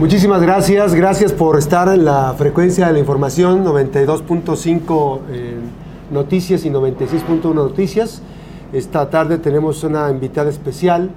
Muchísimas gracias, gracias por estar en la frecuencia de la información 92.5 Noticias y 96.1 Noticias. Esta tarde tenemos una invitada especial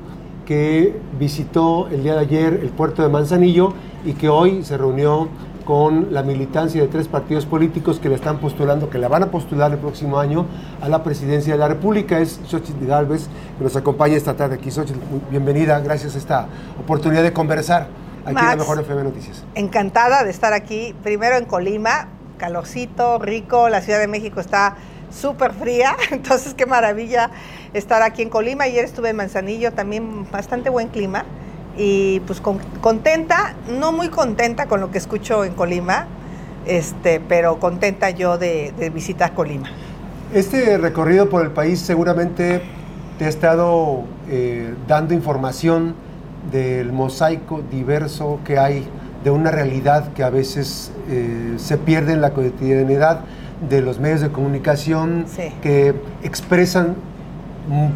que visitó el día de ayer el puerto de Manzanillo y que hoy se reunió con la militancia de tres partidos políticos que le están postulando, que la van a postular el próximo año a la presidencia de la República. Es Xochitl Galvez, que nos acompaña esta tarde aquí. Xochitl, bienvenida, gracias a esta oportunidad de conversar Aquí Max, la Mejor FM Noticias. Encantada de estar aquí, primero en Colima, calorcito, rico, la Ciudad de México está súper fría, entonces qué maravilla estar aquí en Colima. Ayer estuve en Manzanillo, también bastante buen clima y pues contenta, no muy contenta con lo que escucho en Colima, este, pero contenta yo de, visitar Colima. Este recorrido por el país seguramente te ha estado eh, dando información del mosaico diverso que hay de una realidad que a veces eh, se pierde en la cotidianidad de los medios de comunicación que expresan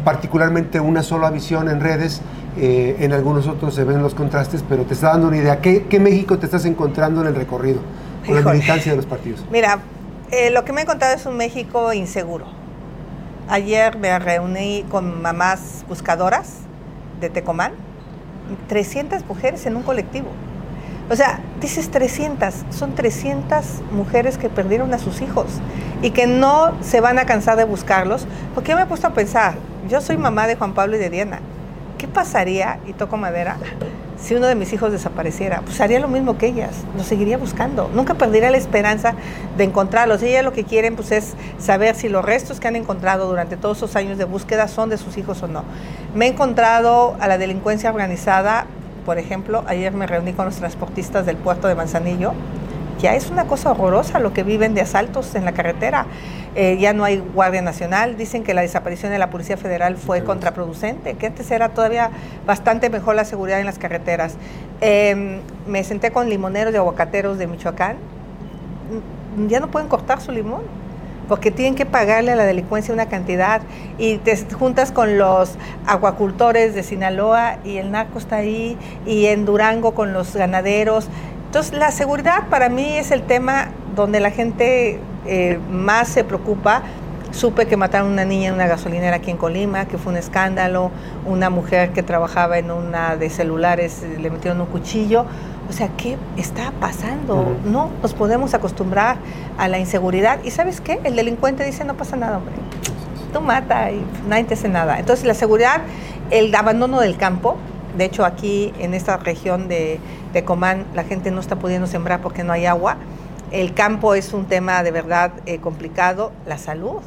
particularmente una sola visión en redes, eh, en algunos otros se ven los contrastes, pero te está dando una idea. ¿Qué, México te estás encontrando en el recorrido con la militancia de los partidos? Mira, eh, lo que me he encontrado es un México inseguro. Ayer me reuní con mamás buscadoras de Tecomán 300 mujeres en un colectivo. O sea, dices 300, son 300 mujeres que perdieron a sus hijos y que no se van a cansar de buscarlos, porque yo me he puesto a pensar, yo soy mamá de Juan Pablo y de Diana, ¿qué pasaría, y toco madera, si uno de mis hijos desapareciera? Pues haría lo mismo que ellas, lo seguiría buscando, nunca perdería la esperanza de encontrarlos. Ellas lo que quieren pues es saber si los restos que han encontrado durante todos esos años de búsqueda son de sus hijos o no. Me he encontrado a la delincuencia organizada, por ejemplo, ayer me reuní con los transportistas del puerto de Manzanillo, ya es una cosa horrorosa lo que viven de asaltos en la carretera. Eh, ya no hay Guardia Nacional. Dicen que la desaparición de la Policía Federal fue contraproducente, que antes era todavía bastante mejor la seguridad en las carreteras. Em, me senté con limoneros y aguacateros de Michoacán. Ya no pueden cortar su limón porque tienen que pagarle a la delincuencia una cantidad y te juntas con los aguacultores de Sinaloa y el narco está ahí y en Durango con los ganaderos. Entonces la seguridad para mí es el tema donde la gente eh, más se preocupa. Supe que mataron a una niña en una gasolinera aquí en Colima, que fue un escándalo. Una mujer que trabajaba en una de celulares eh, le metieron un cuchillo. O sea, ¿qué está pasando? No nos podemos acostumbrar a la inseguridad. ¿Y sabes qué? El delincuente dice, no pasa nada, hombre. Tú mata y nadie te hace nada. Entonces, la seguridad, el abandono del campo. De hecho, aquí en esta región de, de Comán, la gente no está pudiendo sembrar porque no hay agua el campo es un tema de verdad eh, complicado. La salud.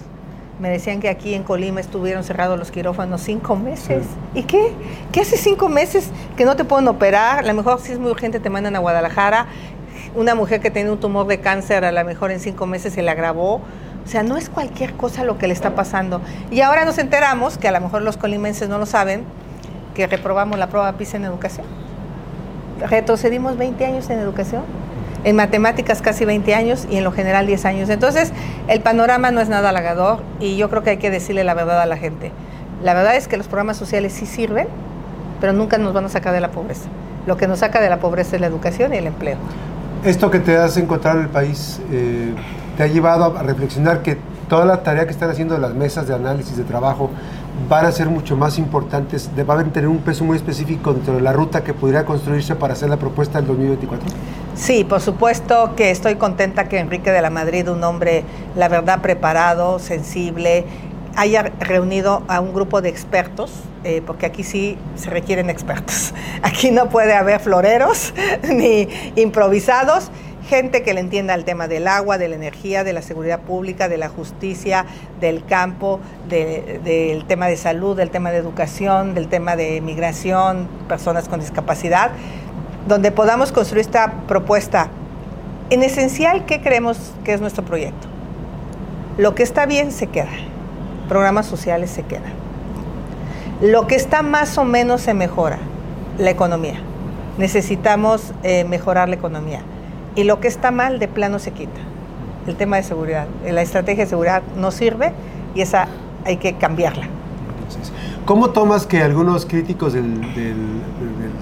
Me decían que aquí en Colima estuvieron cerrados los quirófanos cinco meses. ¿Y qué? ¿Qué hace cinco meses que no te pueden operar? A lo mejor si es muy urgente te mandan a Guadalajara. Una mujer que tiene un tumor de cáncer a lo mejor en cinco meses se le agravó. O sea, no es cualquier cosa lo que le está pasando. Y ahora nos enteramos, que a lo mejor los colimenses no lo saben, que reprobamos la prueba PISA en educación. Retrocedimos 20 años en educación en matemáticas casi 20 años y en lo general 10 años. Entonces, el panorama no es nada halagador y yo creo que hay que decirle la verdad a la gente. La verdad es que los programas sociales sí sirven, pero nunca nos van a sacar de la pobreza. Lo que nos saca de la pobreza es la educación y el empleo. Esto que te has encontrado en el país eh, te ha llevado a reflexionar que toda la tarea que están haciendo las mesas de análisis de trabajo van a ser mucho más importantes, van a tener un peso muy específico dentro de la ruta que pudiera construirse para hacer la propuesta del 2024? Sí, por supuesto que estoy contenta que Enrique de la Madrid, un hombre, la verdad, preparado, sensible, haya reunido a un grupo de expertos, eh, porque aquí sí se requieren expertos. Aquí no puede haber floreros ni improvisados gente que le entienda el tema del agua, de la energía, de la seguridad pública, de la justicia, del campo, del tema de salud, del tema de educación, del tema de migración, personas con discapacidad, donde podamos construir esta propuesta. En esencial, ¿qué creemos que es nuestro proyecto? Lo que está bien se queda, programas sociales se quedan. Lo que está más o menos se mejora, la economía. Necesitamos eh, mejorar la economía y lo que está mal de plano se quita. El tema de seguridad, la estrategia de seguridad no sirve y esa hay que cambiarla. ¿Cómo tomas que algunos críticos del,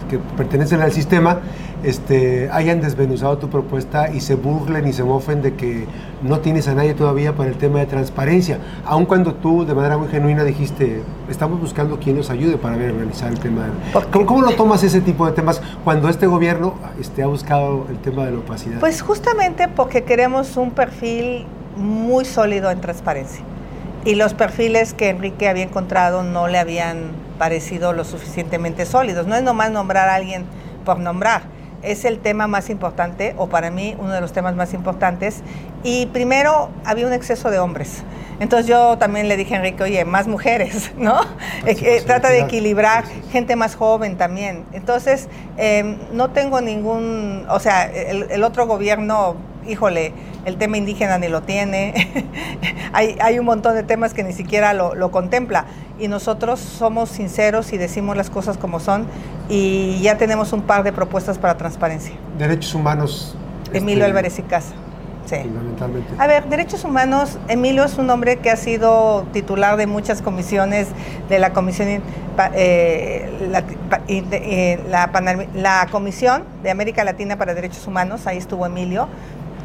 que pertenecen al sistema este, hayan desvenuzado tu propuesta y se burlen y se mofen de que no tienes a nadie todavía para el tema de transparencia? Aun cuando tú de manera muy genuina dijiste, estamos buscando quien nos ayude para ver, realizar el tema. ¿Cómo, ¿Cómo, lo tomas ese tipo de temas cuando este gobierno este, ha buscado el tema de la opacidad? Pues justamente porque queremos un perfil muy sólido en transparencia. Y los perfiles que Enrique había encontrado no le habían parecido lo suficientemente sólidos. No es nomás nombrar a alguien por nombrar. Es el tema más importante, o para mí uno de los temas más importantes. Y primero había un exceso de hombres. Entonces yo también le dije a Enrique, oye, más mujeres, ¿no? Eh, eh, trata de equilibrar gente más joven también. Entonces, em, no tengo ningún, o sea, el otro gobierno, híjole, el tema indígena ni lo tiene, hay, hay, un montón de temas que ni siquiera lo, contempla y nosotros somos sinceros y decimos las cosas como son y ya tenemos un par de propuestas para transparencia. Derechos humanos. Emilio este, Álvarez y Casa. Sí. Fundamentalmente. A ver, derechos humanos, Emilio es un hombre que ha sido titular de muchas comisiones de la Comisión, eh, la, eh, la Comisión de América Latina para Derechos Humanos, ahí estuvo Emilio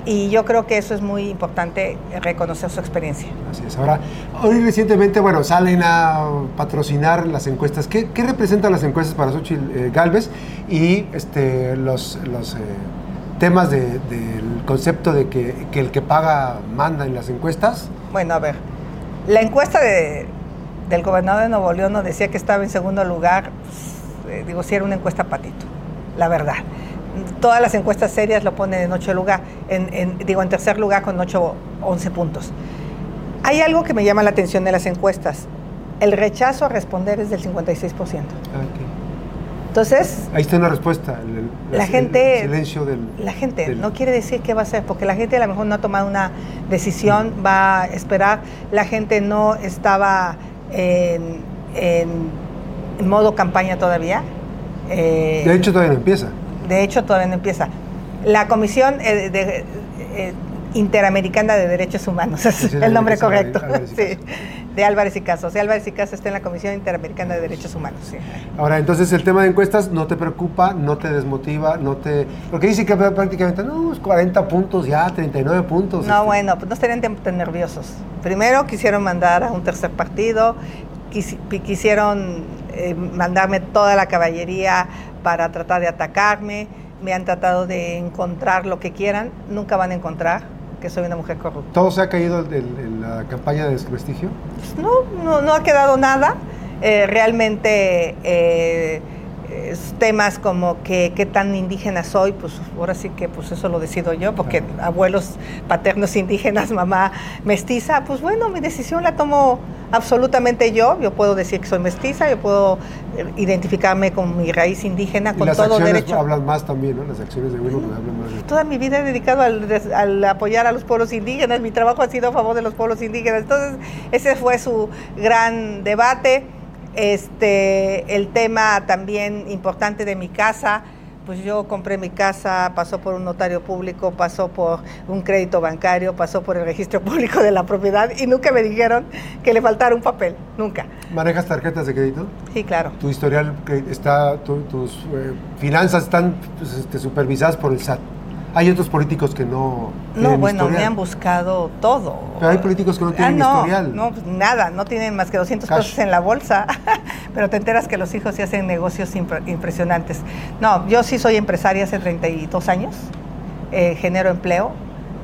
y yo creo que eso es muy importante, reconocer su experiencia. Así es. Ahora, hoy recientemente, bueno, salen a patrocinar las encuestas. ¿Qué, qué representan las encuestas para Xochitl eh, Galvez y este, los, los eh, temas del concepto de que, que, el que paga manda en las encuestas? Bueno, a ver, la encuesta de, del gobernador de Nuevo León nos decía que estaba en segundo lugar, pues, eh, digo, si era una encuesta patito, la verdad todas las encuestas serias lo ponen en ocho lugar, en, digo en tercer lugar con 8, 11 puntos. Hay algo que me llama la atención de las encuestas. El rechazo a responder es del 56%. Entonces... Ahí está una respuesta. la gente... silencio del... La gente no quiere decir qué va a hacer, porque la gente a lo mejor no ha tomado una decisión, va a esperar. La gente no estaba en, modo campaña todavía. Eh, de hecho, todavía no empieza de hecho todavía no empieza. La Comisión eh, de, eh, Interamericana de Derechos Humanos, es el nombre correcto, de Álvarez y Caso. O sea, Álvarez y Caso está en la Comisión Interamericana de Derechos Humanos. Ahora, entonces el tema de encuestas no te preocupa, no te desmotiva, no te... Porque dice que prácticamente, no, 40 puntos ya, 39 puntos. No, este. bueno, pues no estarían tan nerviosos. Primero quisieron mandar a un tercer partido, quisieron eh, mandarme toda la caballería para tratar de atacarme, me han tratado de encontrar lo que quieran, nunca van a encontrar que soy una mujer corrupta. ¿Todo se ha caído en, la campaña de desprestigio? Pues no, no, ha quedado nada. Eh, realmente eh, temas como que qué tan indígena soy, pues ahora sí que pues eso lo decido yo, porque abuelos paternos indígenas, mamá mestiza, pues bueno, mi decisión la tomo absolutamente yo, yo puedo decir que soy mestiza, yo puedo eh, identificarme con mi raíz indígena, con las todo acciones derecho. hablan más también, ¿no? Las acciones de uno hablan más. Toda mi vida he dedicado al, apoyar a los pueblos indígenas, mi trabajo ha sido a favor de los pueblos indígenas, entonces ese fue su gran debate. Este, el tema también importante de mi casa, pues yo compré mi casa, pasó por un notario público, pasó por un crédito bancario, pasó por el registro público de la propiedad y nunca me dijeron que le faltara un papel, nunca. ¿Manejas tarjetas de crédito? Sí, claro. ¿Tu historial está, tus eh, finanzas están pues, este, supervisadas por el SAT? Hay otros políticos que no. No, bueno, me han buscado todo. Pero hay políticos que no tienen ah, no, historial. No, pues nada, no tienen más que 200 pesos en la bolsa. Pero te enteras que los hijos sí hacen negocios impresionantes. No, yo sí soy empresaria hace 32 años. Eh, genero empleo,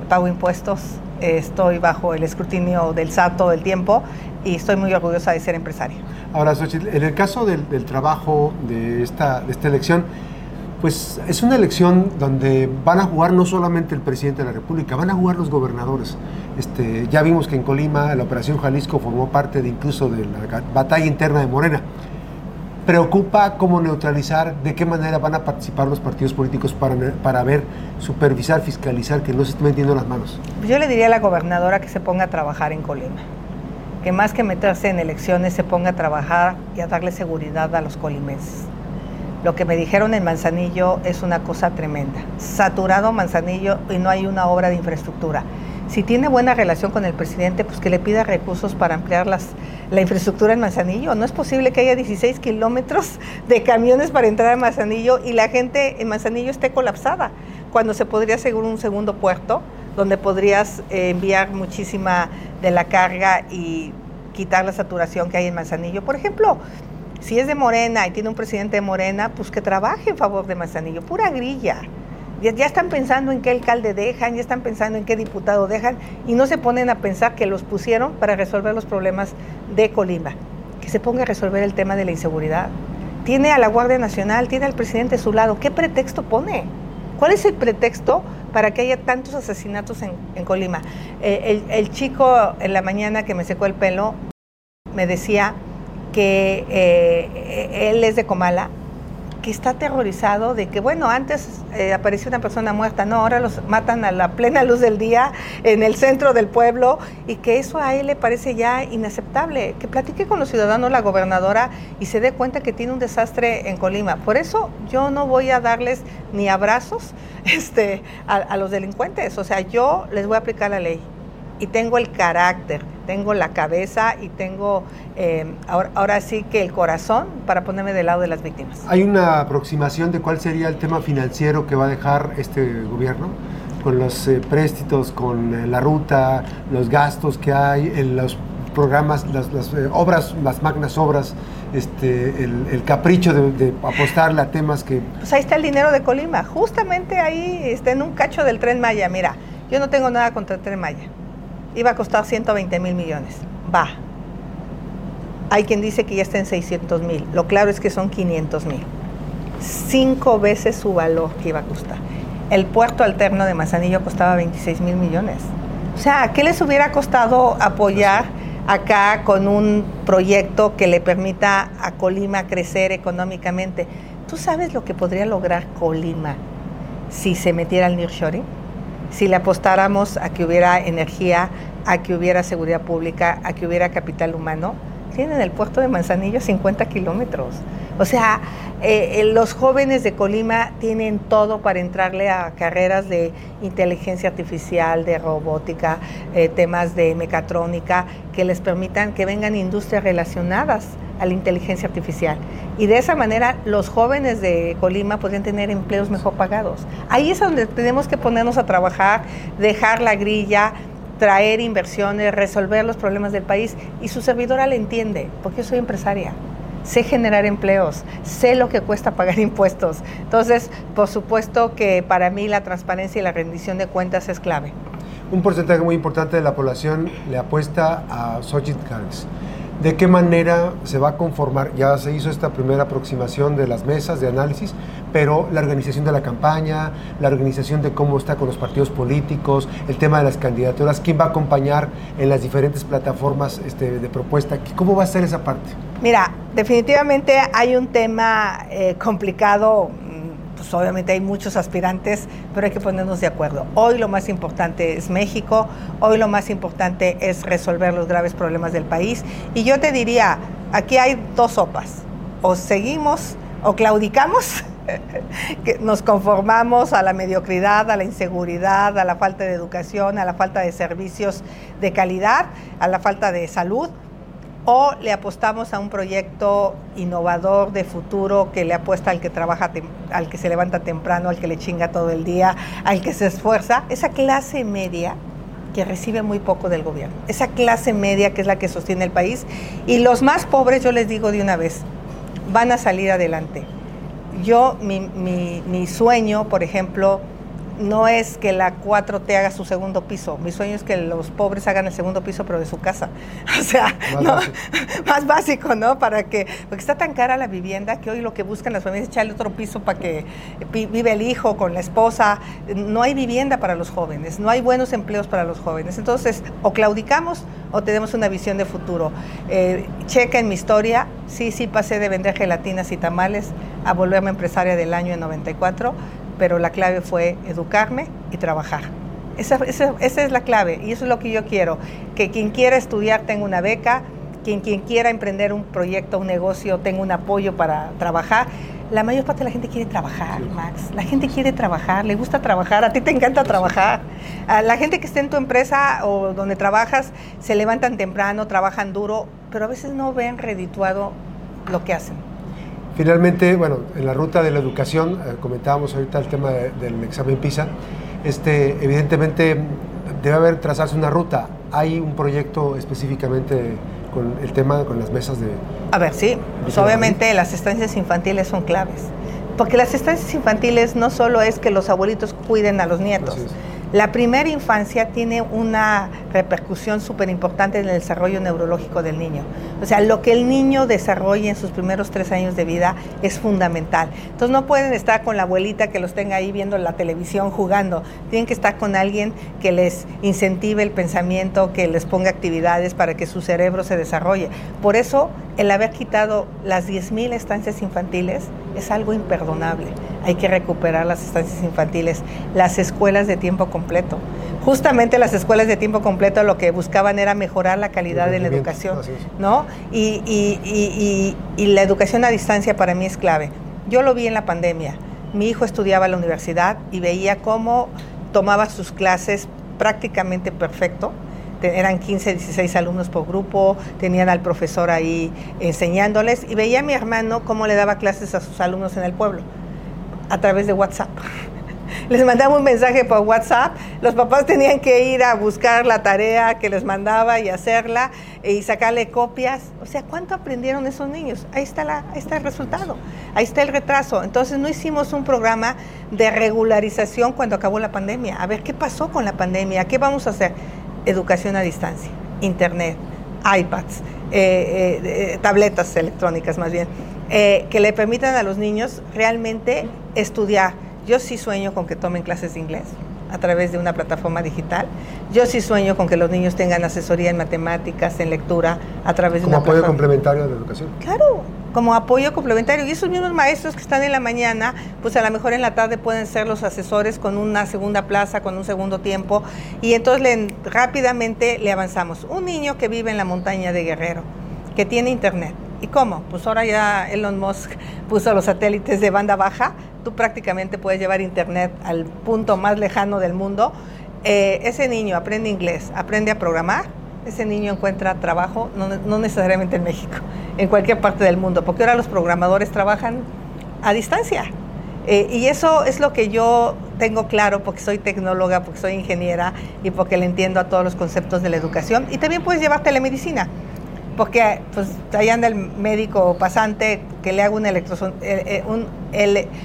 pago impuestos, estoy bajo el escrutinio del SAT todo el tiempo y estoy muy orgullosa de ser empresaria. Ahora, Xochitl, en el caso del, trabajo de esta, de esta elección, pues es una elección donde van a jugar no solamente el presidente de la República, van a jugar los gobernadores. Este, ya vimos que en Colima la Operación Jalisco formó parte de incluso de la batalla interna de Morena. Preocupa cómo neutralizar, de qué manera van a participar los partidos políticos para, para ver, supervisar, fiscalizar, que no se estén metiendo las manos. Yo le diría a la gobernadora que se ponga a trabajar en Colima, que más que meterse en elecciones se ponga a trabajar y a darle seguridad a los colimenses lo que me dijeron en Manzanillo es una cosa tremenda. Saturado Manzanillo y no hay una obra de infraestructura. Si tiene buena relación con el presidente, pues que le pida recursos para ampliar las, la infraestructura en Manzanillo. No es posible que haya 16 kilómetros de camiones para entrar a Manzanillo y la gente en Manzanillo esté colapsada, cuando se podría asegurar un segundo puerto donde podrías eh, enviar muchísima de la carga y quitar la saturación que hay en Manzanillo. Por ejemplo, si es de Morena y tiene un presidente de Morena, pues que trabaje en favor de Manzanillo, pura grilla. Ya, están pensando en qué alcalde dejan, ya están pensando en qué diputado dejan y no se ponen a pensar que los pusieron para resolver los problemas de Colima. Que se ponga a resolver el tema de la inseguridad. Tiene a la Guardia Nacional, tiene al presidente a su lado. ¿Qué pretexto pone? ¿Cuál es el pretexto para que haya tantos asesinatos en, Colima? Eh, el, el chico en la mañana que me secó el pelo me decía que eh, él es de Comala, que está aterrorizado de que, bueno, antes eh, apareció una persona muerta, no, ahora los matan a la plena luz del día en el centro del pueblo y que eso a él le parece ya inaceptable. Que platique con los ciudadanos, la gobernadora, y se dé cuenta que tiene un desastre en Colima. Por eso yo no voy a darles ni abrazos este, a los delincuentes, o sea, yo les voy a aplicar la ley y tengo el carácter, tengo la cabeza y tengo eh, ahora, sí que el corazón para ponerme del lado de las víctimas. ¿Hay una aproximación de cuál sería el tema financiero que va a dejar este gobierno? Con los eh, préstitos, con eh, la ruta, los gastos que hay, en los programas, las, obras, las magnas obras, este, el, capricho de, de, apostarle a temas que... Pues ahí está el dinero de Colima, justamente ahí está en un cacho del tren Maya. Mira, yo no tengo nada contra el tren Maya iba a costar 120 mil millones. Va. Hay quien dice que ya está en 600 mil. Lo claro es que son 500 mil. Cinco veces su valor que iba a costar. El puerto alterno de Manzanillo costaba 26 mil millones. O sea, ¿qué les hubiera costado apoyar acá con un proyecto que le permita a Colima crecer económicamente? ¿Tú sabes lo que podría lograr Colima si se metiera al nearshoring? Si le apostáramos a que hubiera energía, a que hubiera seguridad pública, a que hubiera capital humano, tienen el puerto de Manzanillo 50 kilómetros. O sea, eh, eh, los jóvenes de Colima tienen todo para entrarle a carreras de inteligencia artificial, de robótica, eh, temas de mecatrónica, que les permitan que vengan industrias relacionadas a la inteligencia artificial. Y de esa manera los jóvenes de Colima podrían tener empleos mejor pagados. Ahí es donde tenemos que ponernos a trabajar, dejar la grilla, traer inversiones, resolver los problemas del país. Y su servidora le entiende, porque yo soy empresaria sé generar empleos, sé lo que cuesta pagar impuestos. Entonces, por supuesto que para mí la transparencia y la rendición de cuentas es clave. Un porcentaje muy importante de la población le apuesta a Xochitl Gálvez. ¿De qué manera se va a conformar? Ya se hizo esta primera aproximación de las mesas de análisis, pero la organización de la campaña, la organización de cómo está con los partidos políticos, el tema de las candidaturas, quién va a acompañar en las diferentes plataformas este, de propuesta, ¿cómo va a ser esa parte? Mira, definitivamente hay un tema eh, complicado pues obviamente hay muchos aspirantes, pero hay que ponernos de acuerdo. Hoy lo más importante es México, hoy lo más importante es resolver los graves problemas del país. Y yo te diría, aquí hay dos sopas, o seguimos o claudicamos, que nos conformamos a la mediocridad, a la inseguridad, a la falta de educación, a la falta de servicios de calidad, a la falta de salud, o le apostamos a un proyecto innovador de futuro que le apuesta al que trabaja, al que se levanta temprano, al que le chinga todo el día, al que se esfuerza, esa clase media que recibe muy poco del gobierno, esa clase media que es la que sostiene el país. Y los más pobres, yo les digo de una vez, van a salir adelante. Yo, mi, mi sueño, por ejemplo, no es que la 4T haga su segundo piso. Mi sueño es que los pobres hagan el segundo piso, pero de su casa. O sea, más, ¿no? básico. más básico, ¿no? Para que, porque está tan cara la vivienda que hoy lo que buscan las familias es echarle otro piso para que vive el hijo con la esposa. No hay vivienda para los jóvenes, no hay buenos empleos para los jóvenes. Entonces, o claudicamos o tenemos una visión de futuro. Eh, checa en mi historia, sí, sí pasé de vender gelatinas y tamales a volverme empresaria del año en 94 pero la clave fue educarme y trabajar. Esa, es la clave y eso es lo que yo quiero, que quien quiera estudiar tenga una beca, quien, quien quiera emprender un proyecto, un negocio, tenga un apoyo para trabajar. La mayor parte de la gente quiere trabajar, Max. La gente quiere trabajar, le gusta trabajar, a ti te encanta trabajar. A la gente que está en tu empresa o donde trabajas se levantan temprano, trabajan duro, pero a veces no ven redituado lo que hacen. Finalmente, bueno, en la ruta de la educación, eh, comentábamos ahorita el tema del examen PISA, este, evidentemente debe haber trazarse una ruta. ¿Hay un proyecto específicamente con el tema, con las mesas de... A ver, sí, pues obviamente las estancias infantiles son claves, porque las estancias infantiles no solo es que los abuelitos cuiden a los nietos, la primera infancia tiene una repercusión súper importante en el desarrollo neurológico del niño. O sea, lo que el niño desarrolla en sus primeros tres años de vida es fundamental. Entonces no pueden estar con la abuelita que los tenga ahí viendo la televisión jugando. Tienen que estar con alguien que les incentive el pensamiento, que les ponga actividades para que su cerebro se desarrolle. Por eso el haber quitado las 10.000 estancias infantiles es algo imperdonable. Hay que recuperar las estancias infantiles, las escuelas de tiempo completo. Justamente las escuelas de tiempo completo lo que buscaban era mejorar la calidad de la educación, ¿no? Y, la educación a distancia para mí es clave. Yo lo vi en la pandemia. Mi hijo estudiaba en la universidad y veía cómo tomaba sus clases prácticamente perfecto eran 15, 16 alumnos por grupo, tenían al profesor ahí enseñándoles y veía a mi hermano cómo le daba clases a sus alumnos en el pueblo a través de WhatsApp les mandaba un mensaje por WhatsApp, los papás tenían que ir a buscar la tarea que les mandaba y hacerla y sacarle copias. O sea, ¿cuánto aprendieron esos niños? Ahí está, la, ahí está el resultado, ahí está el retraso. Entonces no hicimos un programa de regularización cuando acabó la pandemia. A ver, ¿qué pasó con la pandemia? ¿Qué vamos a hacer? Educación a distancia, internet, iPads, eh, eh, eh, tabletas electrónicas más bien, que le permitan a los niños realmente estudiar yo sí sueño con que tomen clases de inglés a través de una plataforma digital. Yo sí sueño con que los niños tengan asesoría en matemáticas, en lectura, a través de una apoyo complementario de la educación. Claro, como apoyo complementario. Y esos mismos maestros que están en la mañana, pues a lo mejor en la tarde pueden ser los asesores con una segunda plaza, con un segundo tiempo. Y entonces rápidamente le avanzamos. Un niño que vive en la montaña de Guerrero, que tiene internet. ¿Y cómo? Pues ahora ya Elon Musk puso los satélites de banda baja tú prácticamente puedes llevar internet al punto más lejano del mundo. Eh, ese niño aprende inglés, aprende a programar, ese niño encuentra trabajo, no, necesariamente en México, en cualquier parte del mundo, porque ahora los programadores trabajan a distancia. Eh, y eso es lo que yo tengo claro porque soy tecnóloga, porque soy ingeniera y porque le entiendo a todos los conceptos de la educación. Y también puedes llevar telemedicina porque pues ahí anda el médico pasante que le haga un, eh, eh, un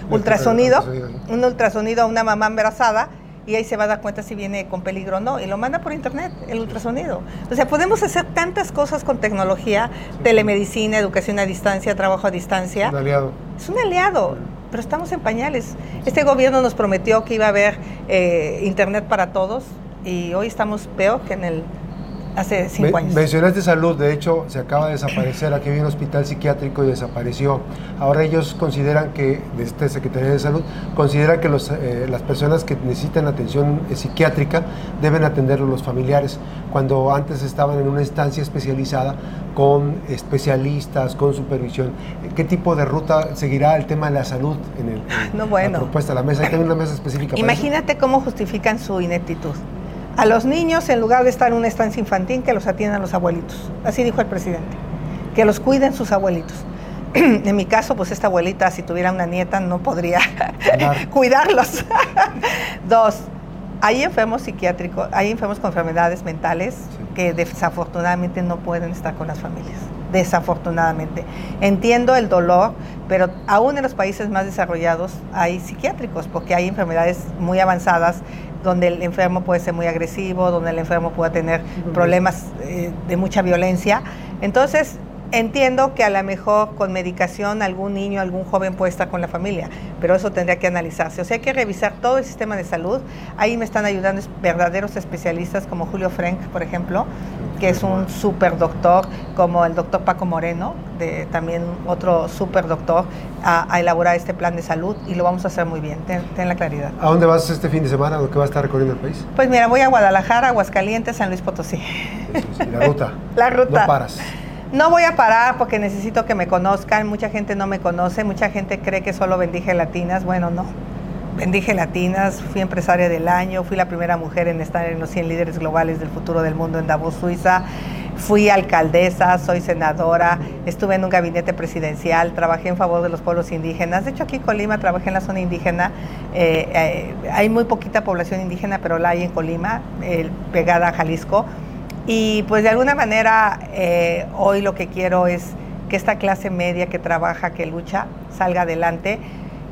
ultrasonido, un ultrasonido a una mamá embarazada y ahí se va a dar cuenta si viene con peligro o no, y lo manda por internet, el ultrasonido. O sea, podemos hacer tantas cosas con tecnología, telemedicina, educación a distancia, trabajo a distancia. Un aliado. Es un aliado, pero estamos en pañales. Este gobierno nos prometió que iba a haber eh, internet para todos, y hoy estamos peor que en el hace cinco años. Mencionaste salud, de hecho se acaba de desaparecer, aquí había un hospital psiquiátrico y desapareció. Ahora ellos consideran que, desde esta Secretaría de Salud, considera que los, eh, las personas que necesitan atención eh, psiquiátrica deben atenderlo los familiares, cuando antes estaban en una instancia especializada con especialistas, con supervisión. ¿Qué tipo de ruta seguirá el tema de la salud en, el, no, bueno. la propuesta de la mesa? ¿Hay una mesa específica? Imagínate cómo justifican su ineptitud a los niños en lugar de estar en una estancia infantil que los atiendan los abuelitos. Así dijo el presidente, que los cuiden sus abuelitos. en mi caso, pues esta abuelita, si tuviera una nieta, no podría cuidarlos. Dos, hay enfermos psiquiátricos, hay enfermos con enfermedades mentales que desafortunadamente no pueden estar con las familias. Desafortunadamente. Entiendo el dolor, pero aún en los países más desarrollados hay psiquiátricos, porque hay enfermedades muy avanzadas donde el enfermo puede ser muy agresivo, donde el enfermo puede tener problemas eh, de mucha violencia. Entonces, entiendo que a lo mejor con medicación algún niño, algún joven puede estar con la familia, pero eso tendría que analizarse. O sea, hay que revisar todo el sistema de salud. Ahí me están ayudando verdaderos especialistas como Julio Frank, por ejemplo, que es un super doctor, como el doctor Paco Moreno, de también otro super doctor, a, elaborar este plan de salud y lo vamos a hacer muy bien, ten, la claridad. ¿A dónde vas este fin de semana o qué vas a estar recorriendo el país? Pues mira, voy a Guadalajara, Aguascalientes, San Luis Potosí. la ruta. la ruta. No paras. No voy a parar porque necesito que me conozcan. Mucha gente no me conoce, mucha gente cree que solo vendí gelatinas. Bueno, no. Vendí gelatinas, fui empresaria del año, fui la primera mujer en estar en los 100 líderes globales del futuro del mundo en Davos, Suiza. Fui alcaldesa, soy senadora, estuve en un gabinete presidencial, trabajé en favor de los pueblos indígenas. De hecho, aquí en Colima trabajé en la zona indígena. Eh, eh, hay muy poquita población indígena, pero la hay en Colima, pegada a Jalisco. Y pues de alguna manera eh, hoy lo que quiero es que esta clase media que trabaja, que lucha, salga adelante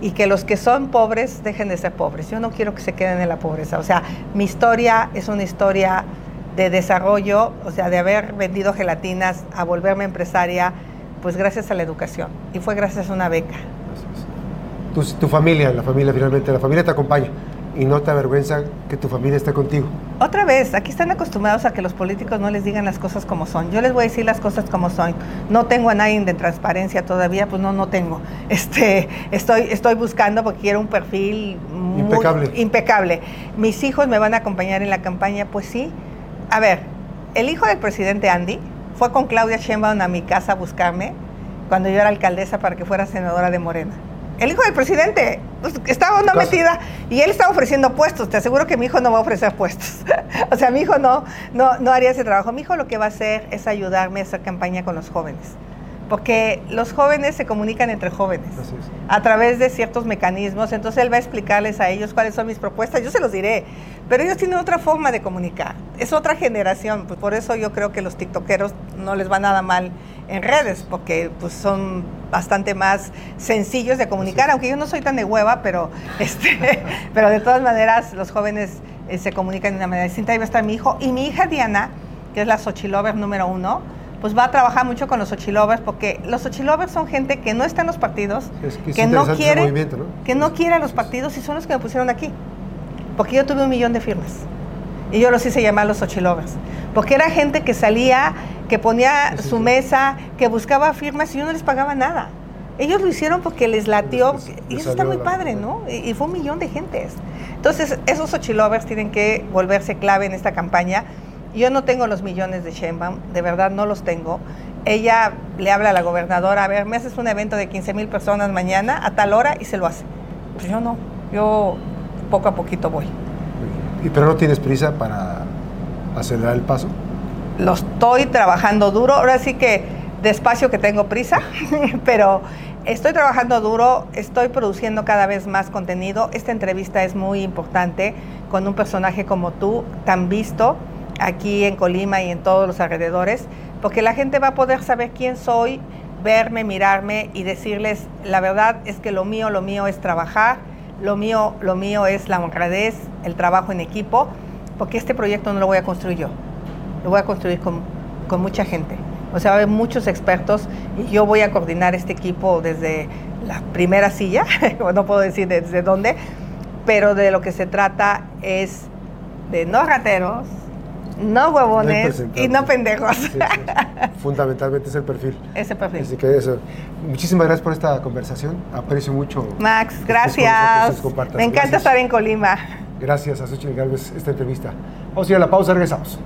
y que los que son pobres dejen de ser pobres. Yo no quiero que se queden en la pobreza. O sea, mi historia es una historia de desarrollo, o sea, de haber vendido gelatinas a volverme empresaria, pues gracias a la educación. Y fue gracias a una beca. Tu, tu familia, la familia finalmente, la familia te acompaña y no te avergüenza que tu familia esté contigo. Otra vez, aquí están acostumbrados a que los políticos no les digan las cosas como son. Yo les voy a decir las cosas como son. No tengo a nadie de transparencia todavía, pues no, no tengo. Este, estoy, estoy buscando porque quiero un perfil impecable. impecable. Mis hijos me van a acompañar en la campaña, pues sí, a ver, el hijo del presidente Andy fue con Claudia Sheinbaum a mi casa a buscarme cuando yo era alcaldesa para que fuera senadora de Morena. El hijo del presidente pues, estaba una metida y él estaba ofreciendo puestos. Te aseguro que mi hijo no va a ofrecer puestos. o sea, mi hijo no, no, no haría ese trabajo. Mi hijo lo que va a hacer es ayudarme a hacer campaña con los jóvenes porque los jóvenes se comunican entre jóvenes a través de ciertos mecanismos, entonces él va a explicarles a ellos cuáles son mis propuestas, yo se los diré, pero ellos tienen otra forma de comunicar, es otra generación, pues por eso yo creo que los tiktokeros no les va nada mal en redes, porque pues son bastante más sencillos de comunicar, aunque yo no soy tan de hueva, pero, este, pero de todas maneras los jóvenes eh, se comunican de una manera distinta, ahí va a estar mi hijo, y mi hija Diana, que es la Xochilover número uno, pues va a trabajar mucho con los Ochilovers, porque los Ochilovers son gente que no está en los partidos, que, no quiere, que no quiere a los partidos y son los que me pusieron aquí. Porque yo tuve un millón de firmas. Y yo los hice llamar los Ochilovers. Porque era gente que salía, que ponía su mesa, que buscaba firmas y yo no les pagaba nada. Ellos lo hicieron porque les latió, y eso está muy padre, ¿no? Y, fue un millón de gentes. Entonces, esos Ochilovers tienen que volverse clave en esta campaña yo no tengo los millones de Sheinbaum, de verdad no los tengo. Ella le habla a la gobernadora, a ver, me haces un evento de 15 mil personas mañana a tal hora y se lo hace. Pues yo no, yo poco a poquito voy. ¿Y pero no tienes prisa para acelerar el paso? Lo estoy trabajando duro, ahora sí que despacio que tengo prisa, pero estoy trabajando duro, estoy produciendo cada vez más contenido. Esta entrevista es muy importante con un personaje como tú, tan visto aquí en Colima y en todos los alrededores, porque la gente va a poder saber quién soy, verme, mirarme y decirles, la verdad es que lo mío, lo mío es trabajar, lo mío, lo mío es la honradez, el trabajo en equipo, porque este proyecto no lo voy a construir yo, lo voy a construir con, con mucha gente. O sea, va a haber muchos expertos y yo voy a coordinar este equipo desde la primera silla, no puedo decir desde dónde, pero de lo que se trata es de no rateros, no huevones y no pendejos. Fundamentalmente es el perfil. Ese perfil. Así que eso. Muchísimas gracias por esta conversación. Aprecio mucho. Max, gracias. Me encanta estar en Colima. Gracias a Xochitl Galvez esta entrevista. Vamos a ir a la pausa, regresamos.